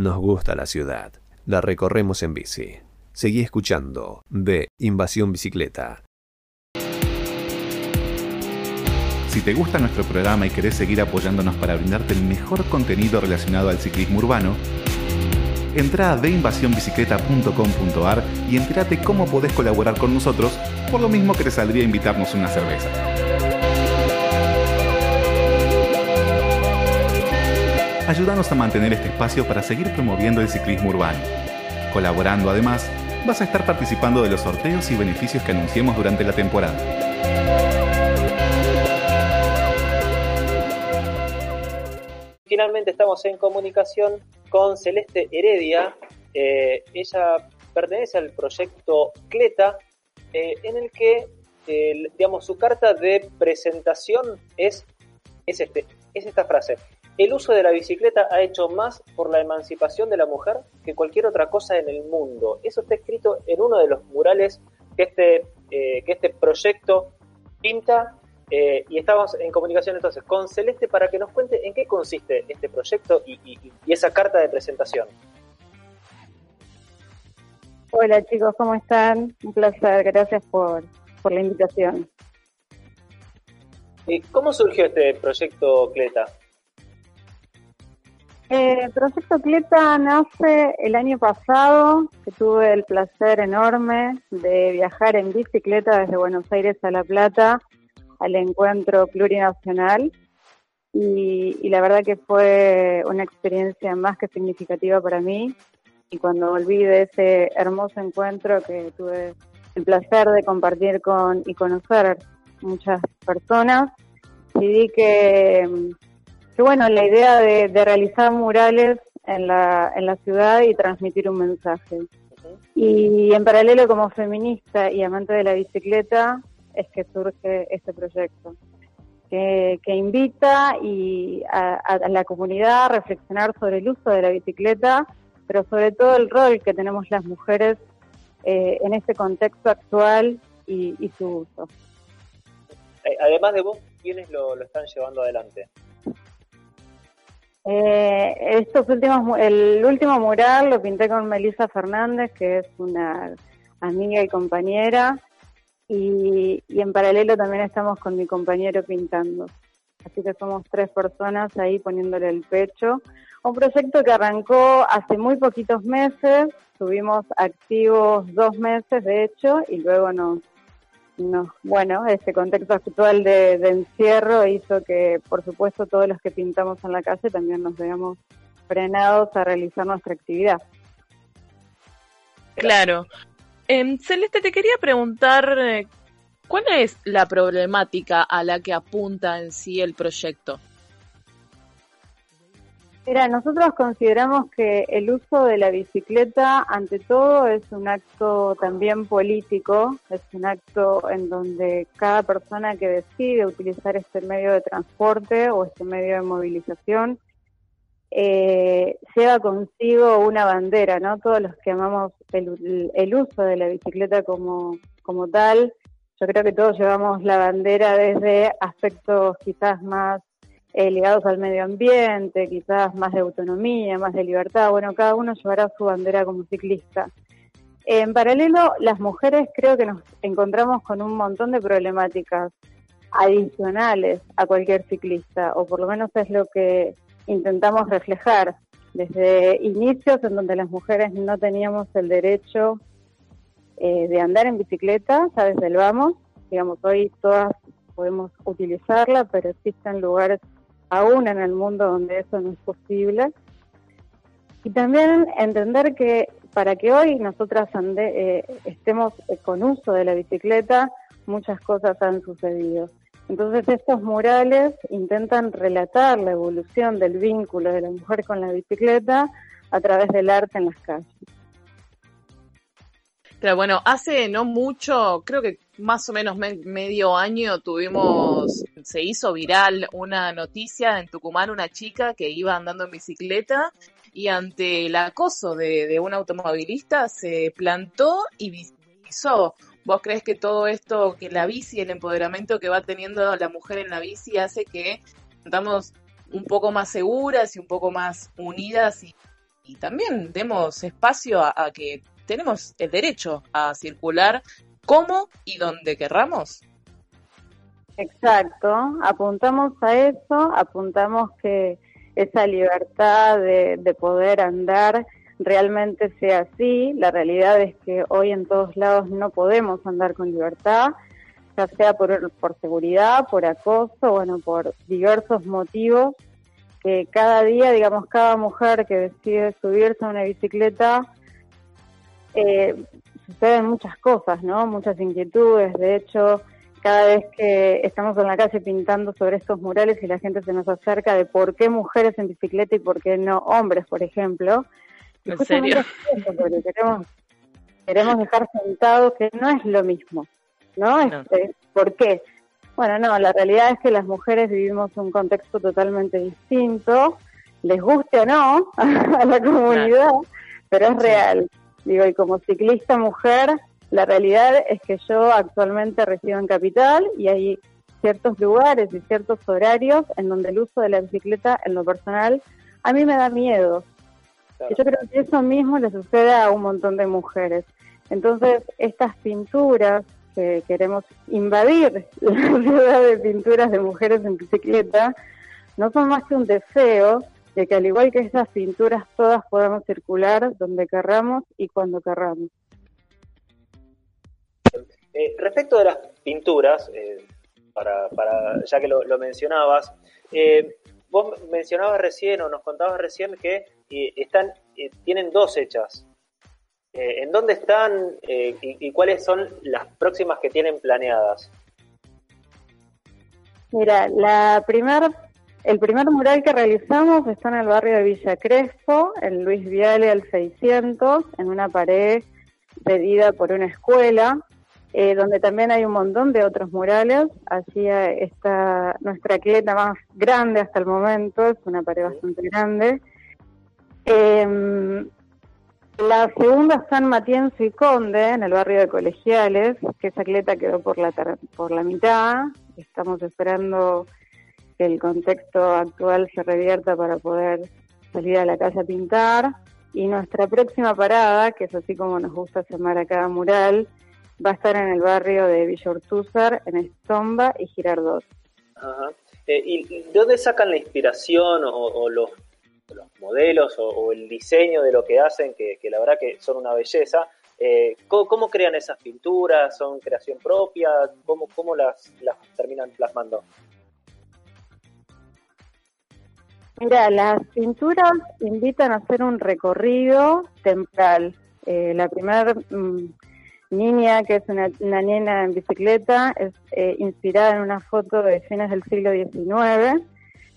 Nos gusta la ciudad. La recorremos en bici. Seguí escuchando de Invasión Bicicleta. Si te gusta nuestro programa y querés seguir apoyándonos para brindarte el mejor contenido relacionado al ciclismo urbano, entra a deinvasionbicicleta.com.ar y entérate cómo podés colaborar con nosotros, por lo mismo que te saldría invitarnos una cerveza. Ayúdanos a mantener este espacio para seguir promoviendo el ciclismo urbano. Colaborando además, vas a estar participando de los sorteos y beneficios que anunciemos durante la temporada. Finalmente estamos en comunicación con Celeste Heredia. Eh, ella pertenece al proyecto Cleta, eh, en el que, eh, digamos, su carta de presentación es, es, este, es esta frase. El uso de la bicicleta ha hecho más por la emancipación de la mujer que cualquier otra cosa en el mundo. Eso está escrito en uno de los murales que este, que este proyecto pinta y estamos en comunicación entonces con Celeste para que nos cuente en qué consiste este proyecto y, y esa carta de presentación. Hola chicos, ¿cómo están? Un placer, gracias por, por la invitación. ¿Cómo surgió este proyecto Cleta? Eh, proyecto Cleta nace el año pasado, que tuve el placer enorme de viajar en bicicleta desde Buenos Aires a La Plata al encuentro plurinacional. Y, y la verdad que fue una experiencia más que significativa para mí. Y cuando volví de ese hermoso encuentro que tuve el placer de compartir con y conocer muchas personas, decidí que, bueno, la idea de, realizar murales en la, en la ciudad y transmitir un mensaje. Y en paralelo como feminista y amante de la bicicleta es que surge este proyecto. Que, que invita y a, a, la comunidad a reflexionar sobre el uso de la bicicleta pero sobre todo el rol que tenemos las mujeres eh, en este contexto actual y, su uso. Eh, además de vos, ¿quiénes lo, están llevando adelante? Eh, estos últimos, el último mural lo pinté con Melissa Fernández, que es una amiga y compañera, y, y, en paralelo también estamos con mi compañero pintando. Así que somos tres personas ahí poniéndole el pecho un proyecto que arrancó hace muy poquitos meses, estuvimos activos dos meses de hecho y luego nos, bueno, este contexto actual de, encierro hizo que por supuesto todos los que pintamos en la calle también nos veamos frenados a realizar nuestra actividad. Claro. Eh, Celeste, te quería preguntar, eh, ¿cuál es la problemática a la que apunta en sí el proyecto? Mira, nosotros consideramos que el uso de la bicicleta, ante todo, es un acto también político, es un acto en donde cada persona que decide utilizar este medio de transporte o este medio de movilización eh, lleva consigo una bandera, ¿no? Todos los que amamos el, el uso de la bicicleta como, como tal, yo creo que todos llevamos la bandera desde aspectos quizás más eh, ligados al medio ambiente, quizás más de autonomía, más de libertad. Bueno, cada uno llevará su bandera como ciclista. En paralelo, las mujeres creo que nos encontramos con un montón de problemáticas adicionales a cualquier ciclista, o por lo menos es lo que intentamos reflejar desde inicios en donde las mujeres no teníamos el derecho eh, de andar en bicicleta, ya desde vamos, digamos, hoy todas podemos utilizarla, pero existen lugares aún en el mundo donde eso no es posible. Y también entender que para que hoy nosotras eh, estemos con uso de la bicicleta, muchas cosas han sucedido. Entonces estos murales intentan relatar la evolución del vínculo de la mujer con la bicicleta a través del arte en las calles. Bueno, hace no mucho, creo que más o menos medio año tuvimos, se hizo viral una noticia en Tucumán, una chica que iba andando en bicicleta y ante el acoso de, un automovilista se plantó y visibilizó. ¿Vos crees que todo esto, que la bici, el empoderamiento que va teniendo la mujer en la bici hace que estamos un poco más seguras y un poco más unidas y también demos espacio a, que tenemos el derecho a circular como y donde querramos. Exacto, apuntamos a eso, apuntamos que esa libertad de, de poder andar realmente sea así. La realidad es que hoy en todos lados no podemos andar con libertad, ya sea por, por seguridad, por acoso, bueno, por diversos motivos que cada día, digamos, cada mujer que decide subirse a una bicicleta, eh, suceden muchas cosas, ¿no? Muchas inquietudes. De hecho, cada vez que estamos en la calle pintando sobre estos murales y la gente se nos acerca de por qué mujeres en bicicleta y por qué no hombres, por ejemplo, ¿En serio? porque queremos, queremos dejar sentado que no es lo mismo, ¿no? Este, ¿Por qué? Bueno, no, la realidad es que las mujeres vivimos un contexto totalmente distinto, les guste o no a la comunidad, pero es real. Digo, y como ciclista mujer, la realidad es que yo actualmente resido en Capital y hay ciertos lugares y ciertos horarios en donde el uso de la bicicleta en lo personal a mí me da miedo, y yo creo que eso mismo le sucede a un montón de mujeres. Entonces, estas pinturas que queremos invadir la ciudad de pinturas de mujeres en bicicleta, no son más que un deseo de que al igual que estas pinturas todas podamos circular donde querramos y cuando querramos. Eh, respecto de las pinturas, eh, para, para, ya que lo, mencionabas, eh, vos mencionabas recién o nos contabas recién que están, tienen dos hechas. ¿En dónde están y, cuáles son las próximas que tienen planeadas? Mira, la primer, el primer mural que realizamos está en el barrio de Villa Crespo, en Luis Viale al 600, en una pared pedida por una escuela. Eh, donde también hay un montón de otros murales. Allí está nuestra clieta más grande hasta el momento, es una pared bastante grande. Eh, la segunda está en Matienzo y Conde, en el barrio de Colegiales, que esa clieta quedó por la, por la mitad. Estamos esperando que el contexto actual se revierta para poder salir a la calle a pintar. Y nuestra próxima parada, que es así como nos gusta llamar a cada mural, va a estar en el barrio de Villa en Estomba y Girardot. Ajá. Eh, ¿Y de dónde sacan la inspiración o, los, modelos o, el diseño de lo que hacen, que, la verdad que son una belleza? Eh, ¿cómo, crean esas pinturas? ¿Son creación propia? ¿Cómo, cómo las, las terminan plasmando? Mira, las pinturas invitan a hacer un recorrido temporal. Eh, la primera mm, Niña, que es una, nena en bicicleta, es eh, inspirada en una foto de fines del siglo XIX.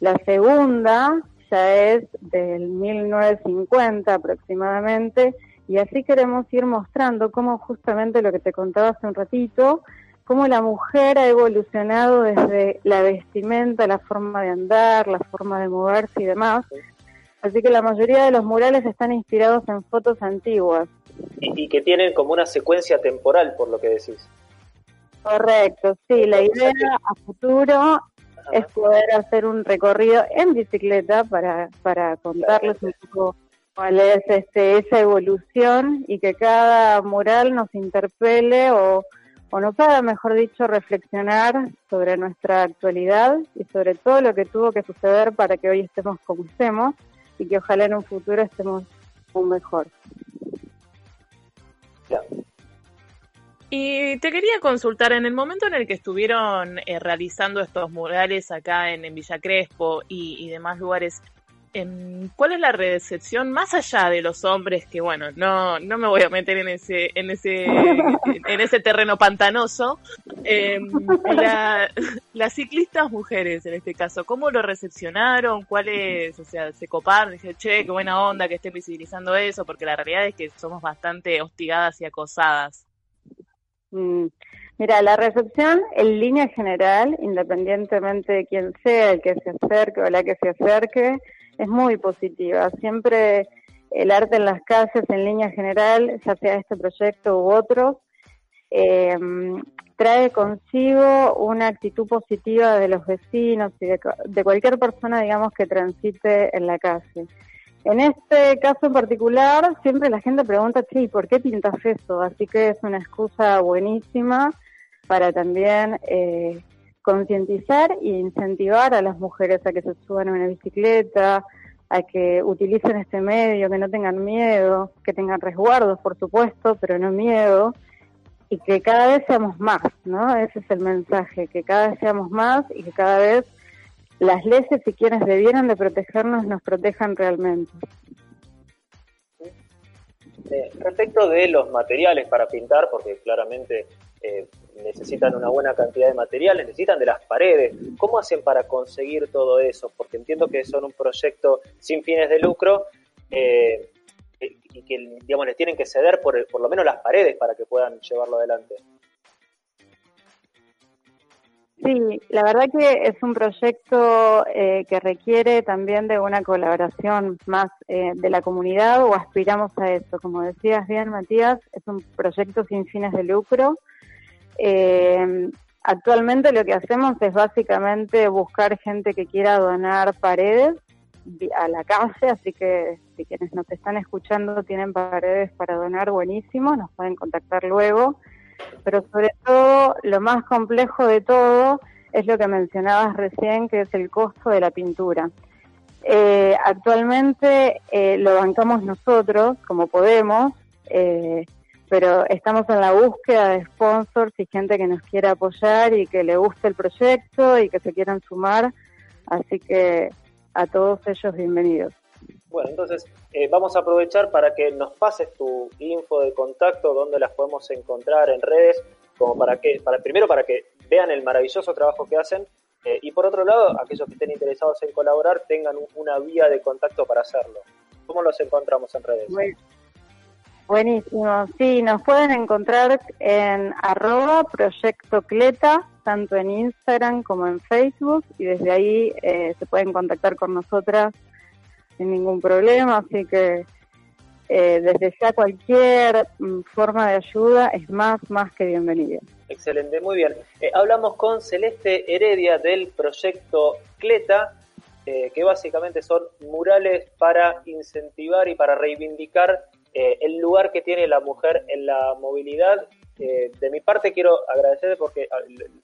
La segunda ya es del 1950 aproximadamente, y así queremos ir mostrando cómo justamente lo que te contaba hace un ratito, cómo la mujer ha evolucionado desde la vestimenta, la forma de andar, la forma de moverse y demás. Así que la mayoría de los murales están inspirados en fotos antiguas y, que tienen como una secuencia temporal, por lo que decís. Correcto, sí, la idea a futuro es poder hacer un recorrido en bicicleta para, para contarles un poco cuál es este, esa evolución y que cada mural nos interpele o, o nos haga, mejor dicho, reflexionar sobre nuestra actualidad y sobre todo lo que tuvo que suceder para que hoy estemos como estemos y que ojalá en un futuro estemos aún mejor. Y te quería consultar, en el momento en el que estuvieron eh, realizando estos murales acá en, Villa Crespo y, demás lugares, ¿cuál es la recepción más allá de los hombres? Que bueno, no, no me voy a meter en ese, en ese, en ese terreno pantanoso. Em, las ciclistas mujeres, en este caso, ¿cómo lo recepcionaron? ¿Cuáles, o sea, se coparon? Dije, che, qué buena onda que estén visibilizando eso, porque la realidad es que somos bastante hostigadas y acosadas. Mm, mira, la recepción en línea general, independientemente de quién sea el que se acerque o la que se acerque, es muy positiva. Siempre el arte en las calles en línea general, ya sea este proyecto u otros, eh, trae consigo una actitud positiva de los vecinos y de, de, cualquier persona, digamos, que transite en la calle. En este caso en particular, siempre la gente pregunta, sí, ¿por qué pintas eso? Así que es una excusa buenísima para también eh, concientizar e incentivar a las mujeres a que se suban a una bicicleta, a que utilicen este medio, que no tengan miedo, que tengan resguardos, por supuesto, pero no miedo, y que cada vez seamos más, ¿no? Ese es el mensaje, que cada vez seamos más y que cada vez las leyes y quienes debieran de protegernos nos protejan realmente. Eh, respecto de los materiales para pintar, porque claramente eh, necesitan una buena cantidad de materiales, necesitan de las paredes. ¿Cómo hacen para conseguir todo eso? Porque entiendo que son un proyecto sin fines de lucro eh, y que digamos, les tienen que ceder por, por lo menos las paredes para que puedan llevarlo adelante. Sí, la verdad que es un proyecto eh, que requiere también de una colaboración más eh, de la comunidad o aspiramos a eso. Como decías bien, Matías, es un proyecto sin fines de lucro. Eh, actualmente lo que hacemos es básicamente buscar gente que quiera donar paredes a la calle, así que si quienes nos están escuchando tienen paredes para donar, buenísimo, nos pueden contactar luego pero sobre todo lo más complejo de todo es lo que mencionabas recién, que es el costo de la pintura. Eh, actualmente eh, lo bancamos nosotros, como podemos, pero estamos en la búsqueda de sponsors y gente que nos quiera apoyar y que le guste el proyecto y que se quieran sumar. Así que a todos ellos bienvenidos. Bueno, entonces eh, vamos a aprovechar para que nos pases tu info de contacto, donde las podemos encontrar en redes, como para que, para, primero para que vean el maravilloso trabajo que hacen eh, y por otro lado, aquellos que estén interesados en colaborar tengan una vía de contacto para hacerlo. ¿Cómo los encontramos en redes? Buenísimo, sí, nos pueden encontrar en arroba proyecto Cleta, tanto en Instagram como en Facebook, y desde ahí eh, se pueden contactar con nosotras sin ningún problema, así que eh, desde ya cualquier mm, forma de ayuda es más, más que bienvenida. Excelente, muy bien. Eh, hablamos con Celeste Heredia del proyecto Cleta, eh, que básicamente son murales para incentivar y para reivindicar el lugar que tiene la mujer en la movilidad. de mi parte quiero agradecerte porque ah,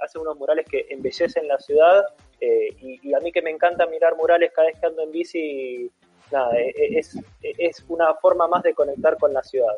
hace unos murales que embellecen la ciudad y, a mí que me encanta mirar murales cada vez que ando en bici, nada, e, e, es, es una forma más de conectar con la ciudad.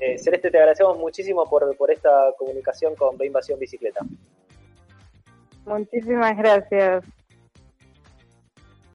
Eh, Celeste, te agradecemos muchísimo por, por esta comunicación con Invasión Bicicleta. Muchísimas gracias.